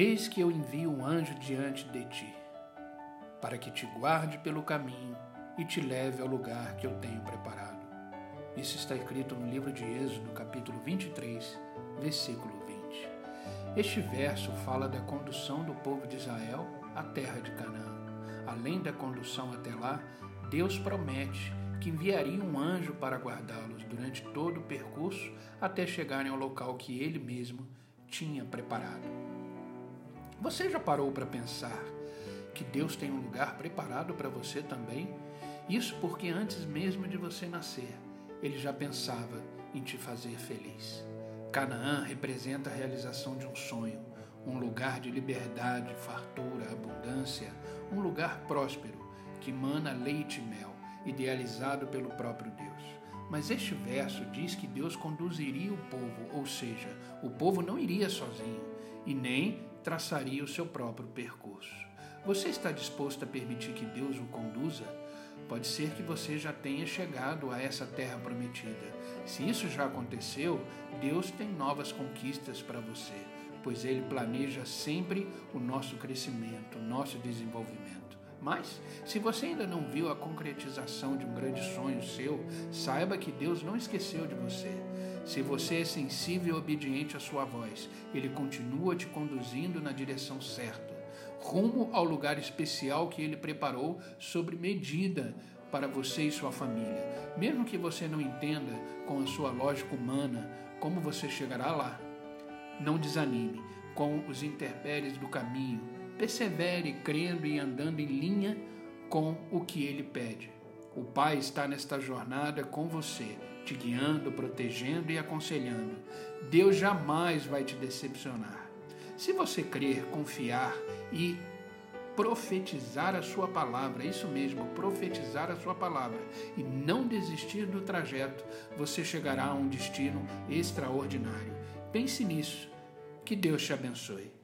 Eis que eu envio um anjo diante de ti, para que te guarde pelo caminho e te leve ao lugar que eu tenho preparado. Isso está escrito no livro de Êxodo, capítulo 23, versículo 20. Este verso fala da condução do povo de Israel à terra de Canaã. Além da condução até lá, Deus promete que enviaria um anjo para guardá-los durante todo o percurso até chegarem ao local que ele mesmo tinha preparado. Você já parou para pensar que Deus tem um lugar preparado para você também? Isso porque antes mesmo de você nascer, ele já pensava em te fazer feliz. Canaã representa a realização de um sonho, um lugar de liberdade, fartura, abundância, um lugar próspero que mana leite e mel, idealizado pelo próprio Deus. Mas este verso diz que Deus conduziria o povo, ou seja, o povo não iria sozinho e nem traçaria o seu próprio percurso. Você está disposto a permitir que Deus o conduza? Pode ser que você já tenha chegado a essa terra prometida. Se isso já aconteceu, Deus tem novas conquistas para você, pois Ele planeja sempre o nosso crescimento, o nosso desenvolvimento. Mas, se você ainda não viu a concretização de um grande sonho seu, saiba que Deus não esqueceu de você. Se você é sensível e obediente à sua voz, ele continua te conduzindo na direção certa, rumo ao lugar especial que ele preparou sobre medida para você e sua família. Mesmo que você não entenda com a sua lógica humana como você chegará lá, não desanime com os intempéries do caminho. Persevere crendo e andando em linha com o que ele pede. O Pai está nesta jornada com você te guiando, protegendo e aconselhando. Deus jamais vai te decepcionar. Se você crer, confiar e profetizar a sua palavra, isso mesmo, profetizar a sua palavra e não desistir do trajeto, você chegará a um destino extraordinário. Pense nisso. Que Deus te abençoe.